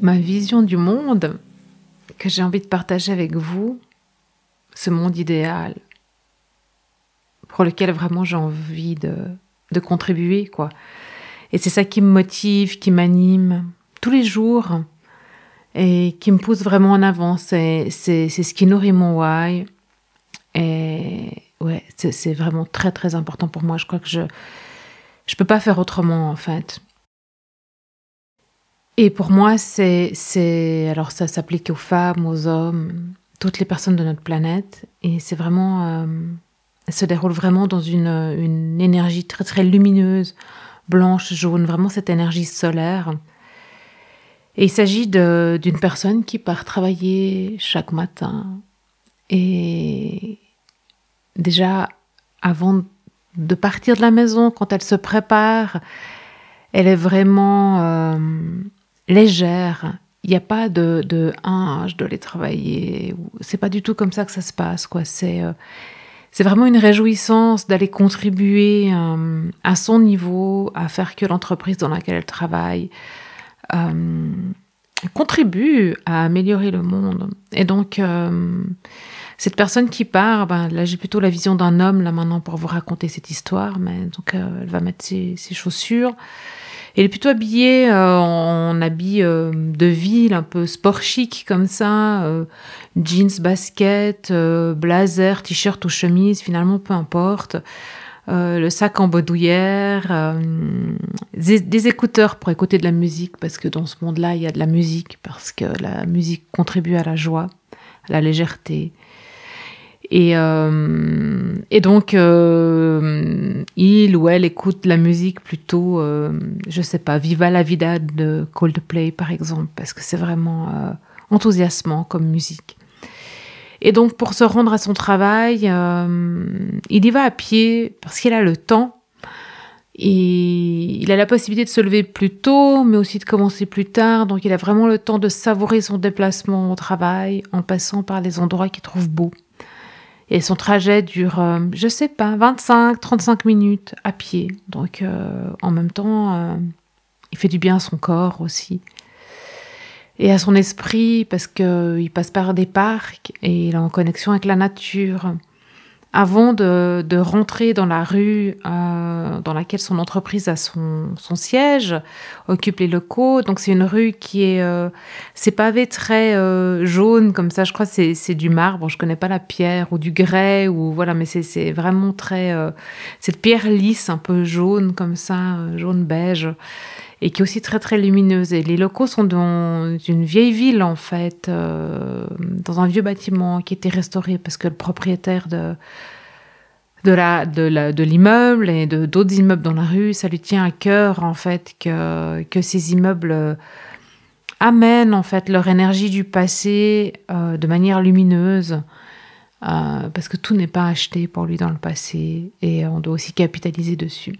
Ma vision du monde que j'ai envie de partager avec vous, ce monde idéal pour lequel vraiment j'ai envie de, contribuer, quoi. Et c'est ça qui me motive, qui m'anime tous les jours et qui me pousse vraiment en avant. C'est, ce qui nourrit mon why. Et ouais, c'est, c'est vraiment très très important pour moi. Je crois que je je peux pas faire autrement en fait. Et pour moi, c'est, c'est, alors ça s'applique aux femmes, aux hommes, toutes les personnes de notre planète. Et c'est vraiment, euh, se déroule vraiment dans une, une énergie très très lumineuse, blanche, jaune, vraiment cette énergie solaire. Et il s'agit d'une personne qui part travailler chaque matin. Et déjà, avant de partir de la maison, quand elle se prépare, elle est vraiment euh, légère. Il n'y a pas de, de ah, je dois les travailler. C'est pas du tout comme ça que ça se passe. quoi. C'est euh, vraiment une réjouissance d'aller contribuer euh, à son niveau, à faire que l'entreprise dans laquelle elle travaille euh, contribue à améliorer le monde. Et donc, cette personne qui part, ben, là j'ai plutôt la vision d'un homme là maintenant pour vous raconter cette histoire, mais donc elle va mettre ses, ses chaussures. Elle est plutôt habillée euh, en habit euh, de ville, un peu sport chic comme ça, euh, jeans, basket, blazer, t-shirt ou chemise, finalement peu importe. le sac en baudouillère, des, écouteurs pour écouter de la musique, parce que dans ce monde-là, il y a de la musique, parce que la musique contribue à la joie, à la légèreté, et, euh, et donc, euh, il ou elle écoute la musique plutôt, euh, je sais pas, Viva la Vida de Coldplay par exemple, parce que c'est vraiment euh, enthousiasmant comme musique. Et donc, pour se rendre à son travail, euh, il y va à pied parce qu'il a le temps. Et il a la possibilité de se lever plus tôt, mais aussi de commencer plus tard. Donc, il a vraiment le temps de savourer son déplacement au travail en passant par les endroits qu'il trouve beaux. Et son trajet dure, euh, je sais pas, 25, 35 minutes à pied. Donc euh, en même temps, euh, il fait du bien à son corps aussi. Et à son esprit, parce qu'il passe par des parcs et il est en connexion avec la nature avant de, de, rentrer dans la rue euh, dans laquelle son entreprise a son, son, siège, occupe les locaux. Donc c'est une rue qui est, euh, c'est pavé très euh, jaune comme ça. Je crois que c'est du marbre. Je connais pas la pierre ou du grès ou voilà, mais c'est vraiment très euh, cette pierre lisse un peu jaune comme ça, euh, jaune beige et qui est aussi très très lumineuse. Et les locaux sont dans une vieille ville en fait, euh, dans un vieux bâtiment qui était restauré parce que le propriétaire de de la de l'immeuble et de d'autres immeubles dans la rue, ça lui tient à cœur en fait que que ces immeubles amènent en fait leur énergie du passé euh, de manière lumineuse euh, parce que tout n'est pas acheté pour lui dans le passé et on doit aussi capitaliser dessus.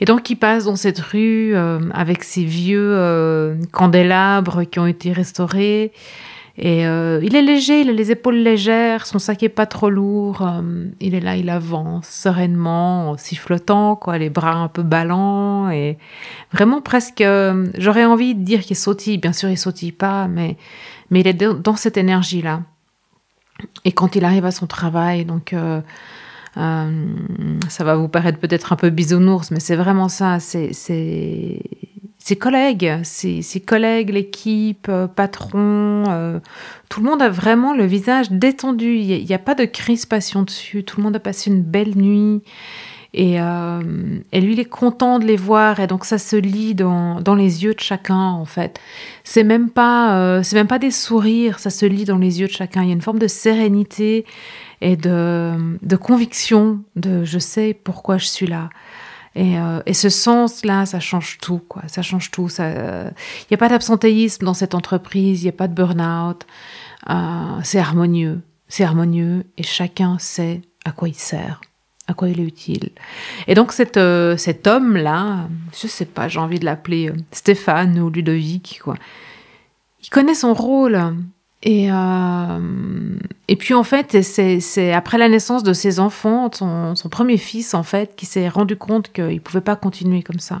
Et donc il passe dans cette rue euh, avec ces vieux euh, candélabres qui ont été restaurés et euh, il est léger, il a les épaules légères, son sac est pas trop lourd, euh, il est là, il avance sereinement, en sifflotant, quoi, les bras un peu ballants et vraiment presque, j'aurais envie de dire qu'il sautille, bien sûr il sautille pas, mais mais il est dans cette énergie là. Et quand il arrive à son travail, donc euh, ça va vous paraître peut-être un peu bisounours, mais c'est vraiment ça. C'est ses collègues, ses, collègues, l'équipe, euh, patron, euh, tout le monde a vraiment le visage détendu. Il n'y a, pas de crispation dessus. Tout le monde a passé une belle nuit. Et, euh, et, lui, il est content de les voir. Et donc, ça se lit dans, dans les yeux de chacun, en fait. C'est même pas, c'est même pas des sourires. Ça se lit dans les yeux de chacun. Il y a une forme de sérénité et de, de conviction de je sais pourquoi je suis là. Euh, et, ce sens-là, ça change tout, quoi. Ça change tout. Il n'y a pas d'absentéisme dans cette entreprise, il n'y a pas de burn-out. Euh, c'est harmonieux. C'est harmonieux et chacun sait à quoi il sert, à quoi il est utile. Et donc cet, euh, homme-là, je sais pas, j'ai envie de l'appeler Stéphane ou Ludovic, quoi. Il connaît son rôle. Et, euh, et puis en fait, c'est après la naissance de ses enfants, son, son premier fils en fait, qui s'est rendu compte qu'il ne pouvait pas continuer comme ça.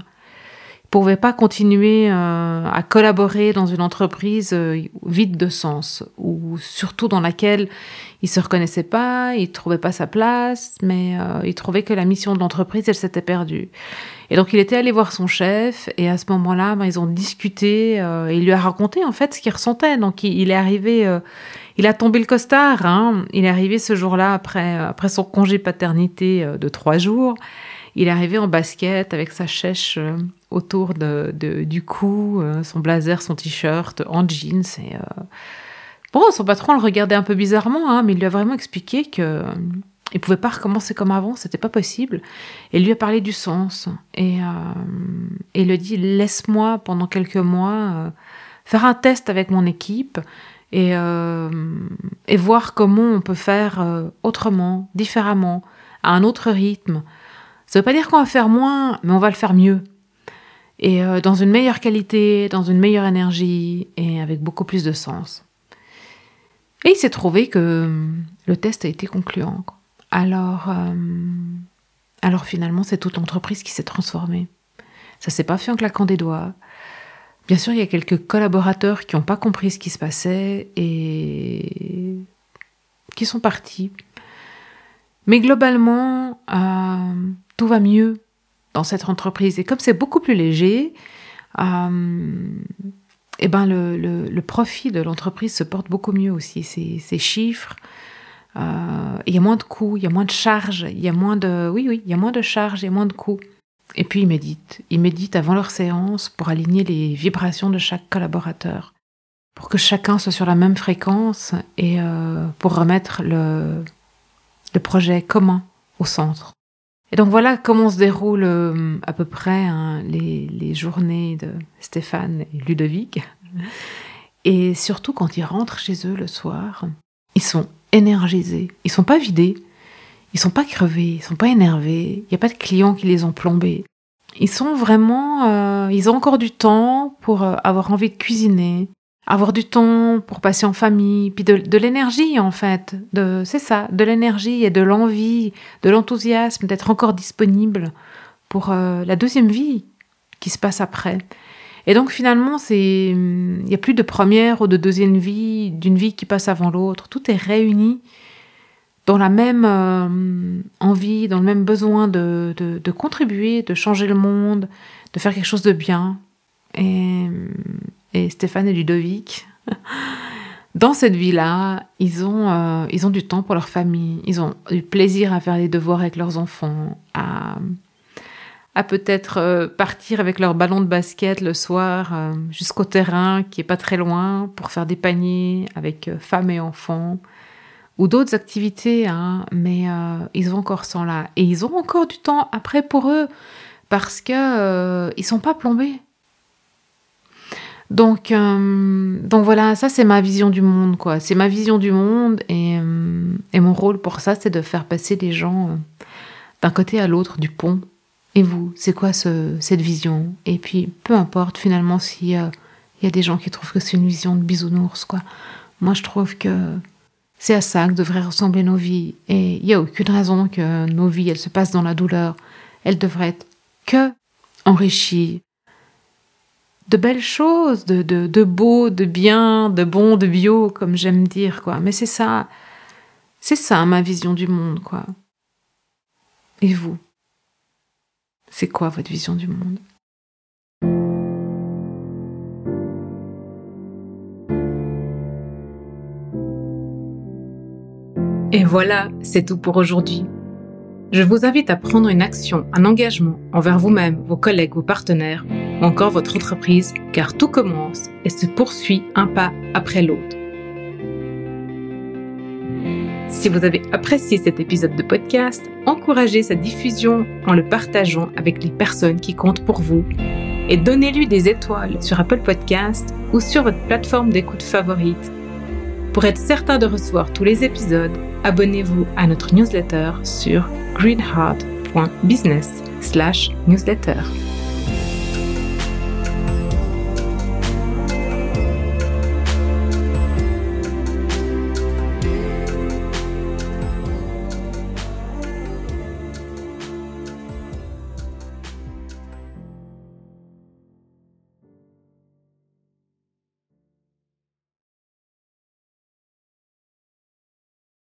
Pouvait pas continuer euh, à collaborer dans une entreprise euh, vide de sens, ou surtout dans laquelle il se reconnaissait pas, il trouvait pas sa place, mais euh, il trouvait que la mission de l'entreprise, elle s'était perdue. Et donc il était allé voir son chef et à ce moment-là, ben, ils ont discuté euh, et il lui a raconté en fait ce qu'il ressentait. Donc il, est arrivé, euh, il a tombé le costard. Hein. Il est arrivé ce jour-là après après son congé paternité euh, de trois jours. Il arrivé en basket avec sa chèche autour de, du cou, son blazer, son t-shirt en jeans et Bon, son patron le regardait un peu bizarrement, hein, mais il lui a vraiment expliqué que il pouvait pas recommencer comme avant, c'était pas possible. Et il lui a parlé du sens. Et, euh, il lui a dit laisse-moi pendant quelques mois euh, faire un test avec mon équipe et, euh, et voir comment on peut faire autrement, différemment, à un autre rythme. Ça veut pas dire qu'on va faire moins, mais on va le faire mieux. Et dans une meilleure qualité, dans une meilleure énergie et avec beaucoup plus de sens. Et il s'est trouvé que le test a été concluant alors, euh, alors finalement, c'est toute l'entreprise qui s'est transformée. Ça s'est pas fait en claquant des doigts. Bien sûr, il y a quelques collaborateurs qui n'ont pas compris ce qui se passait et qui sont partis. Mais globalement, euh, tout va mieux dans cette entreprise. Et comme c'est beaucoup plus léger, euh, eh ben le, profit de l'entreprise se porte beaucoup mieux aussi. Ces chiffres, euh, il y a moins de coûts, il y a moins de charges, il y a moins de, oui, oui, il y a moins de charges, il y a moins de coûts. Et puis ils méditent. Ils méditent avant leur séance pour aligner les vibrations de chaque collaborateur, pour que chacun soit sur la même fréquence et euh, pour remettre le projet commun au centre. Et donc voilà comment se déroulent euh, à peu près hein, les, les, journées de Stéphane et Ludovic. Et surtout quand ils rentrent chez eux le soir, ils sont énergisés. Ils sont pas vidés. Ils sont pas crevés. Ils sont pas énervés. Il n'y a pas de clients qui les ont plombés. Ils sont vraiment, euh, ils ont encore du temps pour euh, avoir envie de cuisiner, avoir du temps pour passer en famille, puis de, l'énergie en fait. C'est ça, de l'énergie et de l'envie, de l'enthousiasme d'être encore disponible pour euh, la deuxième vie qui se passe après. Et donc finalement, c'est il n'y a plus de première ou de deuxième vie, d'une vie qui passe avant l'autre. Tout est réuni dans la même euh, envie, dans le même besoin de, contribuer, de changer le monde, de faire quelque chose de bien. Et, et Stéphane et Ludovic, dans cette vie-là, ils ont, euh, ils ont du temps pour leur famille, ils ont du plaisir à faire les devoirs avec leurs enfants, à à peut-être euh, partir avec leur ballon de basket le soir euh, jusqu'au terrain qui est pas très loin pour faire des paniers avec euh, femmes et enfants ou d'autres activités, hein, mais ils ont encore ça là et ils ont encore du temps après pour eux parce que ils sont pas plombés. Donc, donc voilà, ça c'est ma vision du monde, quoi. C'est ma vision du monde et, et mon rôle pour ça, c'est de faire passer les gens d'un côté à l'autre du pont et vous, c'est quoi cette vision? Et puis, peu importe finalement s'il y a, des gens qui trouvent que c'est une vision de bisounours, quoi. Moi, je trouve que c'est à ça que devraient ressembler nos vies. Et il n'y a aucune raison que nos vies, elles se passent dans la douleur. Elles devraient être que enrichies de belles choses, de, de, beau, de bien, de bon, de bio, comme j'aime dire, quoi. Mais c'est ça, c'est ça ma vision du monde, quoi. Et vous? C'est quoi votre vision du monde? Et voilà, c'est tout pour aujourd'hui. Je vous invite à prendre une action, un engagement envers vous-même, vos collègues, vos partenaires ou encore votre entreprise, car tout commence et se poursuit un pas après l'autre. Si vous avez apprécié cet épisode de podcast, encouragez sa diffusion en le partageant avec les personnes qui comptent pour vous et donnez-lui des étoiles sur Apple Podcast ou sur votre plateforme d'écoute favorite pour être certain de recevoir tous les épisodes, abonnez-vous à notre newsletter sur greenheart.business/newsletter.